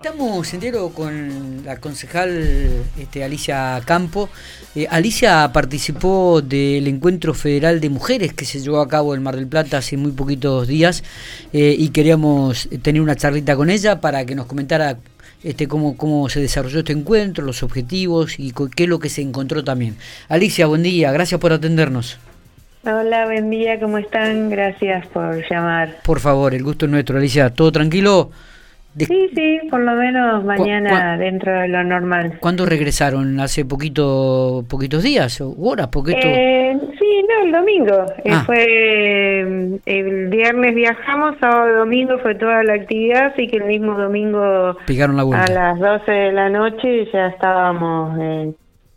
Estamos entero con la concejal este, Alicia Campo. Eh, Alicia participó del encuentro federal de mujeres que se llevó a cabo en Mar del Plata hace muy poquitos días eh, y queríamos tener una charlita con ella para que nos comentara este, cómo, cómo se desarrolló este encuentro, los objetivos y qué es lo que se encontró también. Alicia, buen día, gracias por atendernos. Hola, buen día, ¿cómo están? Gracias por llamar. Por favor, el gusto es nuestro, Alicia. ¿Todo tranquilo? Sí, sí, por lo menos mañana dentro de lo normal. ¿Cuándo regresaron? ¿Hace poquito, poquitos días o horas? Porque eh, sí, no, el domingo. Eh, ah. fue el viernes viajamos, sábado y domingo fue toda la actividad, así que el mismo domingo la a las 12 de la noche ya estábamos eh,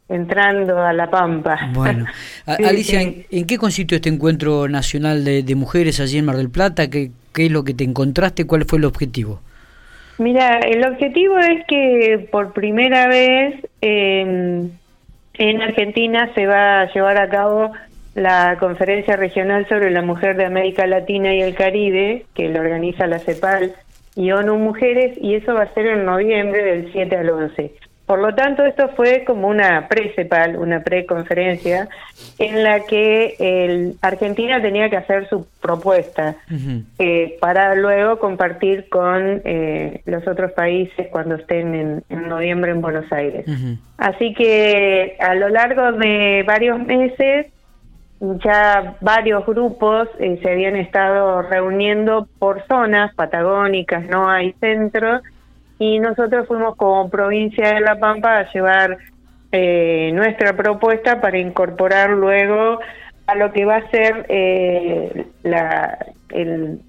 entrando a La Pampa. Bueno, Alicia, ¿en, qué consistió este encuentro nacional de, de, mujeres allí en Mar del Plata? ¿Qué, ¿Qué es lo que te encontraste? ¿Cuál fue el objetivo? Mira, el objetivo es que por primera vez en Argentina se va a llevar a cabo la conferencia regional sobre la mujer de América Latina y el Caribe, que lo organiza la CEPAL y ONU Mujeres, y eso va a ser en noviembre del 7 al 11. Por lo tanto, esto fue como una pre-CEPAL, una pre-conferencia, en la que el, Argentina tenía que hacer su propuesta eh, para luego compartir con eh, los otros países cuando estén en, noviembre en Buenos Aires. Así que a lo largo de varios meses, ya varios grupos eh, se habían estado reuniendo por zonas patagónicas, no hay centro, y nosotros fuimos como provincia de La Pampa a llevar eh, nuestra propuesta para incorporar luego a lo que va a ser eh, la el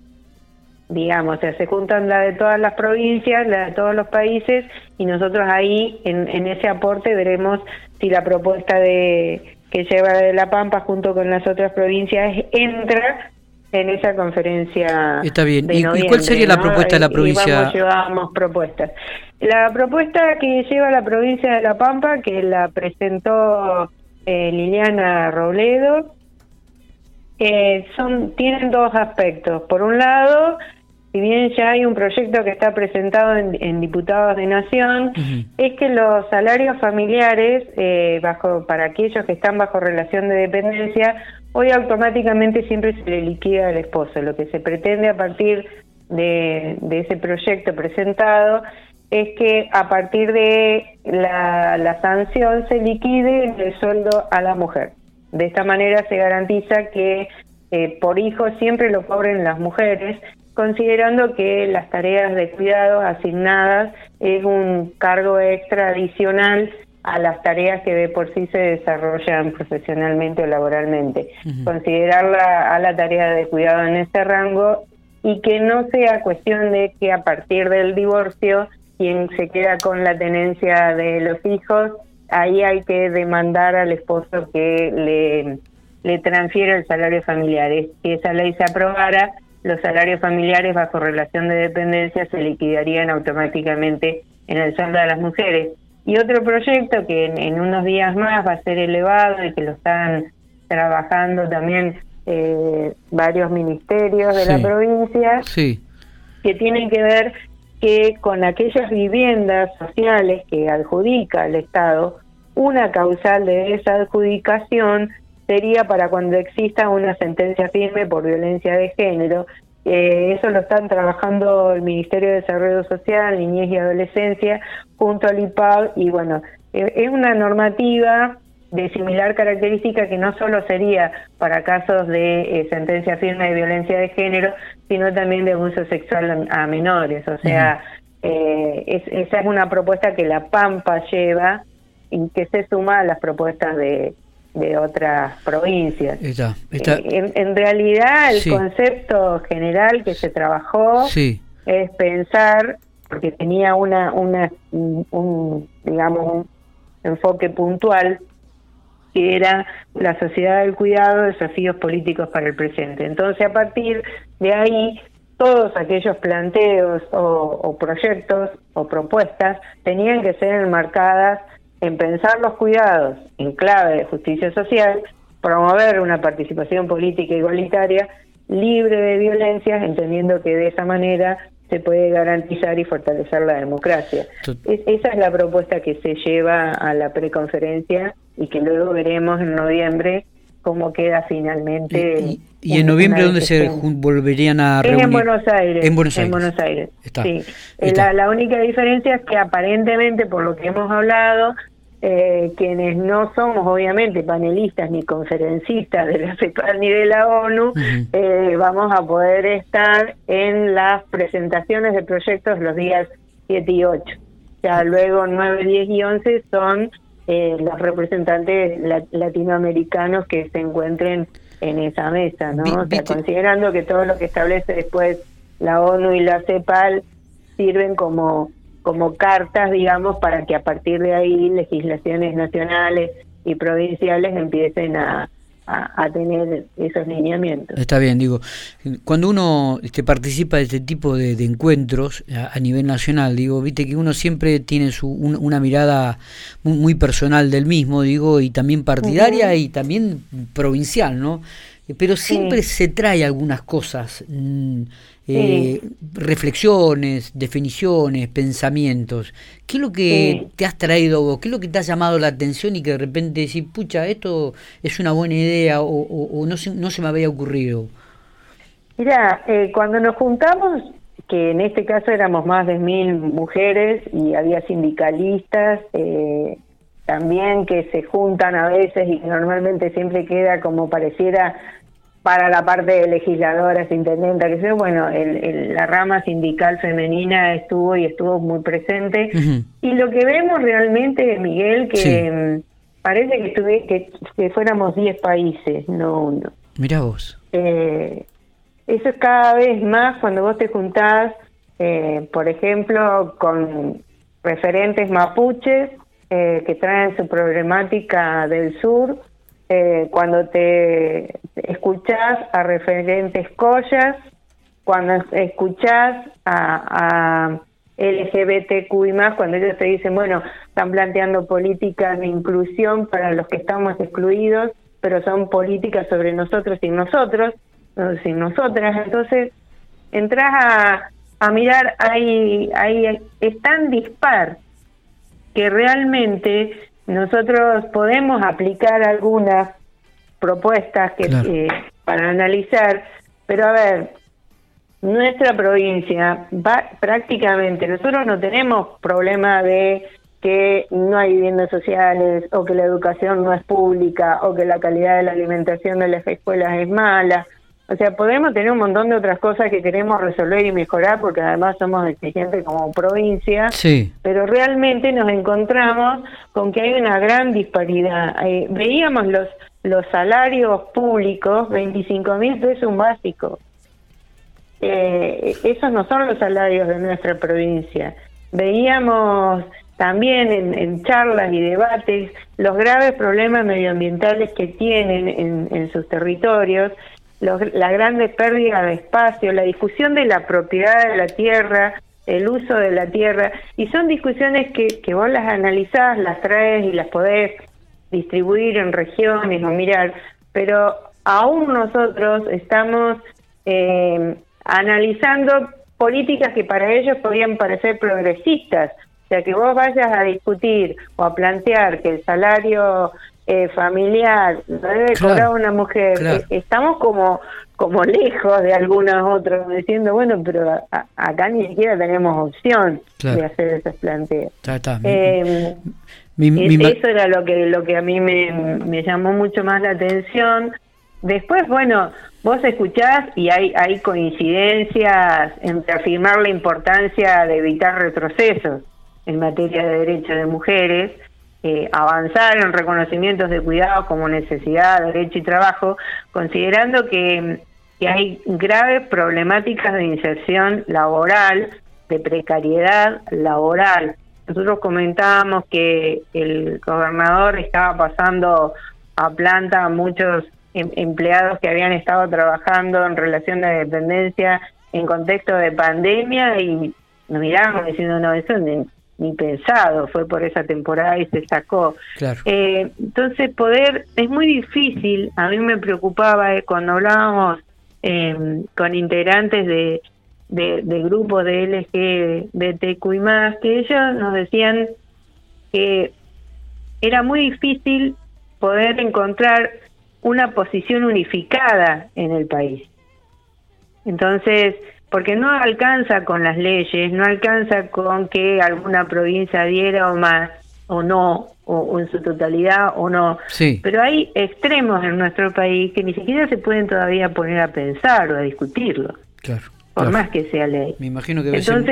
digamos, o sea, se juntan la de todas las provincias, la de todos los países y nosotros ahí en, en ese aporte veremos si la propuesta de que lleva de La Pampa junto con las otras provincias entra en esa conferencia. Está bien. ¿Y, cuál sería la propuesta de la provincia? Y llevamos propuestas. La propuesta que lleva la provincia de La Pampa, que la presentó eh, Liliana Robledo, eh, son tienen dos aspectos. Por un lado, si bien ya hay un proyecto que está presentado en, Diputados de Nación, es que los salarios familiares, eh, bajo para aquellos que están bajo relación de dependencia, hoy automáticamente siempre se le liquida al esposo. Lo que se pretende a partir de, ese proyecto presentado es que a partir de la, sanción se liquide el sueldo a la mujer. De esta manera se garantiza que eh, por hijo siempre lo cobren las mujeres considerando que las tareas de cuidado asignadas es un cargo extra adicional a las tareas que de por sí se desarrollan profesionalmente o laboralmente. Considerarla a la tarea de cuidado en ese rango y que no sea cuestión de que a partir del divorcio quien se queda con la tenencia de los hijos, ahí hay que demandar al esposo que le, le transfiera el salario familiar. Si esa ley se aprobara, los salarios familiares bajo relación de dependencia se liquidarían automáticamente en el sueldo de las mujeres. Y otro proyecto que en, unos días más va a ser elevado y que lo están trabajando también eh, varios ministerios de la provincia, que tienen que ver que con aquellas viviendas sociales que adjudica el Estado, una causal de esa adjudicación sería para cuando exista una sentencia firme por violencia de género. Eh, eso lo están trabajando el Ministerio de Desarrollo Social, Niñez y Adolescencia, junto al IPAB, y bueno, eh, es una normativa de similar característica que no solo sería para casos de eh, sentencia firme de violencia de género, sino también de abuso sexual a, menores. O sea, esa es una propuesta que la PAMPA lleva y que se suma a las propuestas de, de otras provincias. Eh, en, realidad el concepto general que se trabajó es pensar, porque tenía una, una un, digamos, un enfoque puntual, que era la sociedad del cuidado, desafíos políticos para el presente. Entonces, a partir de ahí, todos aquellos planteos o, o proyectos o propuestas tenían que ser enmarcadas en pensar los cuidados en clave de justicia social, promover una participación política igualitaria libre de violencias, entendiendo que de esa manera se puede garantizar y fortalecer la democracia. esa es la propuesta que se lleva a la preconferencia y que luego veremos en noviembre cómo queda finalmente. ¿Y, en noviembre dónde se volverían a reunir? En Buenos Aires. En Buenos Aires. Sí. Eh, la, la única diferencia es que aparentemente, por lo que hemos hablado, eh, quienes no somos obviamente panelistas ni conferencistas de la CEPAL ni de la ONU, eh, vamos a poder estar en las presentaciones de proyectos los días 7 y 8. Ya luego 9, 10 y 11 son eh, los representantes latinoamericanos que se encuentren en esa mesa, ¿no? O sea, considerando que todo lo que establece después la ONU y la CEPAL sirven como como cartas, digamos, para que a partir de ahí legislaciones nacionales y provinciales empiecen a, a, tener esos lineamientos. Está bien, digo, cuando uno este, participa de este tipo de, encuentros a, nivel nacional, digo, viste que uno siempre tiene su, una mirada muy, personal del mismo, digo, y también partidaria y también provincial, ¿no? Pero siempre se trae algunas cosas. Mm, eh, reflexiones, definiciones, pensamientos. ¿Qué es lo que te has traído vos? ¿Qué es lo que te ha llamado la atención y que de repente decís, pucha, esto es una buena idea o, no, se, no se me había ocurrido? Mira, eh, cuando nos juntamos, que en este caso éramos más de mil mujeres y había sindicalistas, eh, también que se juntan a veces y normalmente siempre queda como pareciera para la parte de legisladoras, intendenta, que sea, bueno, el, la rama sindical femenina estuvo y estuvo muy presente. Y lo que vemos realmente, Miguel, que mm, parece que, estuve, que, fuéramos 10 países, no uno. Mira vos. Eh, eso es cada vez más cuando vos te juntás, eh, por ejemplo, con referentes mapuches eh, que traen su problemática del sur, eh, cuando te escuchás a referentes collas, cuando escuchás a, a LGBTQ y más, cuando ellos te dicen, bueno, están planteando políticas de inclusión para los que estamos excluidos, pero son políticas sobre nosotros y nosotros, no sin nosotras, entonces entras a, a mirar, ahí, ahí es tan dispar que realmente nosotros podemos aplicar algunas propuestas que eh, para analizar, pero a ver, nuestra provincia va prácticamente, nosotros no tenemos problema de que no hay viviendas sociales o que la educación no es pública o que la calidad de la alimentación de las escuelas es mala o sea, podemos tener un montón de otras cosas que queremos resolver y mejorar porque además somos exigentes como provincia, sí. pero realmente nos encontramos con que hay una gran disparidad. Eh, veíamos los, los salarios públicos, 25 mil pesos un básico. Eh, esos no son los salarios de nuestra provincia. Veíamos también en, en, charlas y debates los graves problemas medioambientales que tienen en, en sus territorios la grande pérdida de espacio, la discusión de la propiedad de la tierra, el uso de la tierra, y son discusiones que, que vos las analizás, las traes y las podés distribuir en regiones o mirar, pero aún nosotros estamos eh, analizando políticas que para ellos podrían parecer progresistas, o sea, que vos vayas a discutir o a plantear que el salario eh, familiar, debe cobrar una mujer. Eh, estamos como como lejos de algunas otras, diciendo, bueno, pero acá ni siquiera tenemos opción de hacer esos planteos. Eh, eso era lo que lo que a mí me, me llamó mucho más la atención. Después, bueno, vos escuchás y hay, hay coincidencias entre afirmar la importancia de evitar retrocesos en materia de derechos de mujeres, eh, avanzar en reconocimientos de cuidado como necesidad, derecho y trabajo, considerando que, que hay graves problemáticas de inserción laboral, de precariedad laboral. Nosotros comentábamos que el gobernador estaba pasando a planta a muchos em, empleados que habían estado trabajando en relación de dependencia en contexto de pandemia y nos mirábamos diciendo, no, eso ni pensado, fue por esa temporada y se sacó. Eh, entonces, poder, es muy difícil, a mí me preocupaba eh, cuando hablábamos em, con integrantes de, de, de grupos de LGBTQ y más, que ellos nos decían que era muy difícil poder encontrar una posición unificada en el país. Entonces, porque no alcanza con las leyes, no alcanza con que alguna provincia diera o más, o no, o, en su totalidad o no. Sí. Pero hay extremos en nuestro país que ni siquiera se pueden todavía poner a pensar o a discutirlo. Claro por más que sea ley. Me imagino que debe ser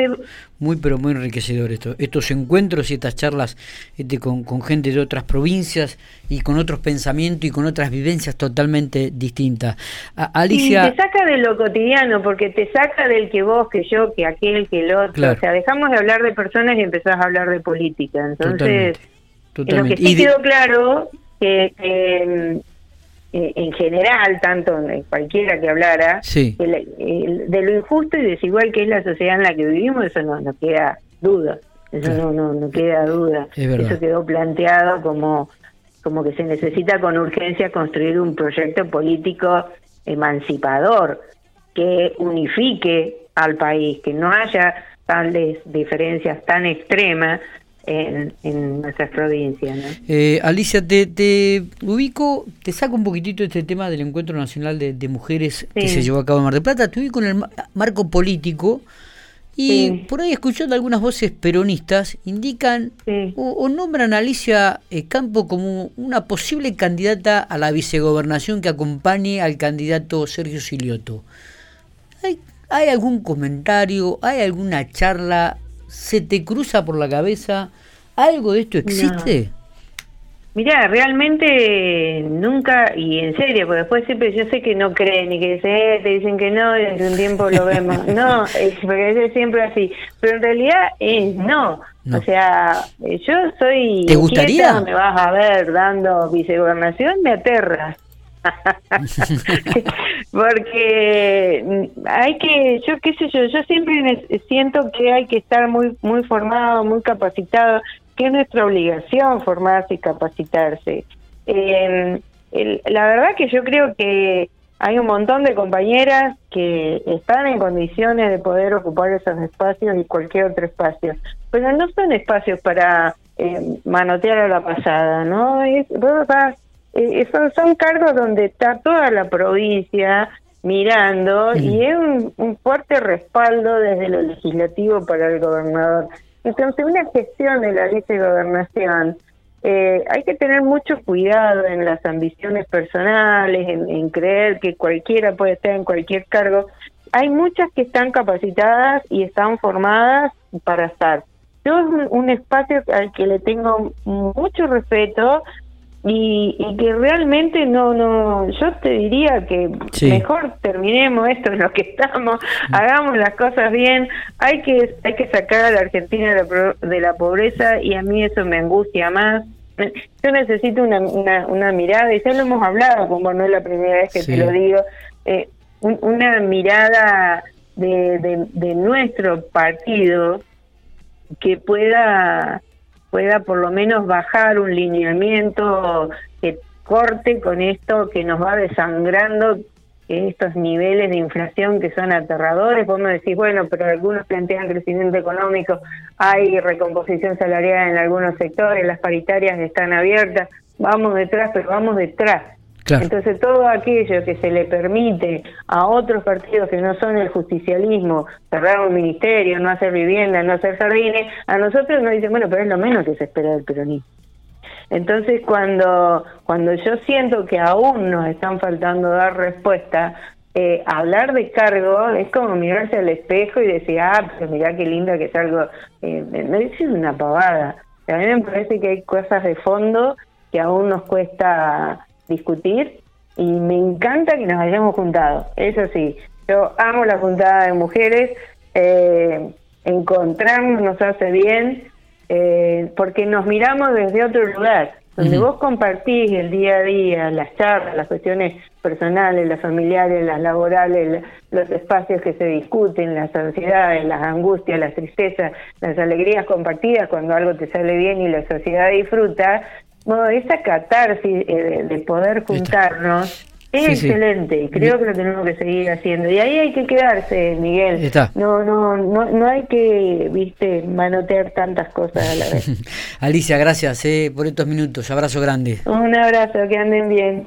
muy, pero muy enriquecedor esto, estos encuentros y estas charlas este, con, con, gente de otras provincias y con otros pensamientos y con otras vivencias totalmente distintas. Alicia... te saca de lo cotidiano, porque te saca del que vos, que yo, que aquel, que el otro. O sea, dejamos de hablar de personas y empezás a hablar de política. Entonces, lo que sí quedó claro que, que eh, en general, tanto en cualquiera que hablara, de lo injusto y desigual que es la sociedad en la que vivimos, eso no, no queda duda, eso no, no, no queda duda. Eso quedó planteado como, como que se necesita con urgencia construir un proyecto político emancipador que unifique al país, que no haya tales diferencias tan extremas en, en nuestras provincias. Eh, Alicia, te, ubico, te saco un poquitito de este tema del Encuentro Nacional de, Mujeres que se llevó a cabo en Mar del Plata, te ubico en el marco político y por ahí escuchando algunas voces peronistas indican o, nombran a Alicia eh, Campo como una posible candidata a la vicegobernación que acompañe al candidato Sergio Silioto. ¿Hay, ¿Hay algún comentario, hay alguna charla ¿Se te cruza por la cabeza? ¿Algo de esto existe? Mira, realmente nunca, y en serio, porque después siempre yo sé que no creen y que dicen, eh, te dicen que no, y desde un tiempo lo vemos. no, es porque es siempre así. Pero en realidad es no. O sea, yo soy. ¿Te gustaría? me vas a ver dando vicegobernación, me aterra. porque hay que yo qué sé yo yo siempre siento que hay que estar muy muy formado muy capacitado que es nuestra obligación formarse y capacitarse. Eh, la verdad que yo creo que hay un montón de compañeras que están en condiciones de poder ocupar esos espacios y cualquier otro espacio pero no son espacios para eh, manotear a la pasada no es eh, son, son cargos donde está toda la provincia mirando y es un, fuerte respaldo desde lo legislativo para el gobernador. Entonces, una gestión de la ley de gobernación, eh, hay que tener mucho cuidado en las ambiciones personales, en, creer que cualquiera puede estar en cualquier cargo. Hay muchas que están capacitadas y están formadas para estar. Yo es un, un espacio al que le tengo mucho respeto, y, y, que realmente no no yo te diría que mejor terminemos esto en lo que estamos mm. hagamos las cosas bien. Hay que hay que sacar a la Argentina de la, de la pobreza y a mí eso me angustia más. Yo necesito una, una, mirada y ya lo hemos hablado como no es la primera vez que te lo digo eh, una mirada de, de, de nuestro partido que pueda pueda por lo menos bajar un lineamiento que corte con esto que nos va desangrando estos niveles de inflación que son aterradores, vos me decís, bueno, pero algunos plantean crecimiento económico, hay recomposición salarial en algunos sectores, las paritarias están abiertas, vamos detrás, pero vamos detrás. Entonces todo aquello que se le permite a otros partidos que no son el justicialismo, cerrar un ministerio, no hacer vivienda, no hacer jardines, a nosotros nos dicen, bueno, pero es lo menos que se espera del peronismo. Entonces cuando, cuando yo siento que aún nos están faltando dar respuesta, eh, hablar de cargo es como mirarse al espejo y decir, ah, pero mirá qué linda que es algo, eh, me dice una pavada. A mí me parece que hay cosas de fondo que aún nos cuesta discutir y me encanta que nos hayamos juntado. Eso sí, yo amo la juntada de mujeres, eh, encontrarnos nos hace bien eh, porque nos miramos desde otro lugar. Donde vos compartís el día a día, las charlas, las cuestiones personales, las familiares, las laborales, los espacios que se discuten, las ansiedades, las angustias, las tristezas, las alegrías compartidas cuando algo te sale bien y la sociedad disfruta, bueno, esa catarsis eh, de, poder juntarnos Es excelente, creo que lo tenemos que seguir haciendo. Y ahí hay que quedarse, Miguel. Está. No, no, no, no hay que, viste, manotear tantas cosas a la vez. Alicia, gracias eh, por estos minutos. Abrazo grande. Un abrazo, que anden bien.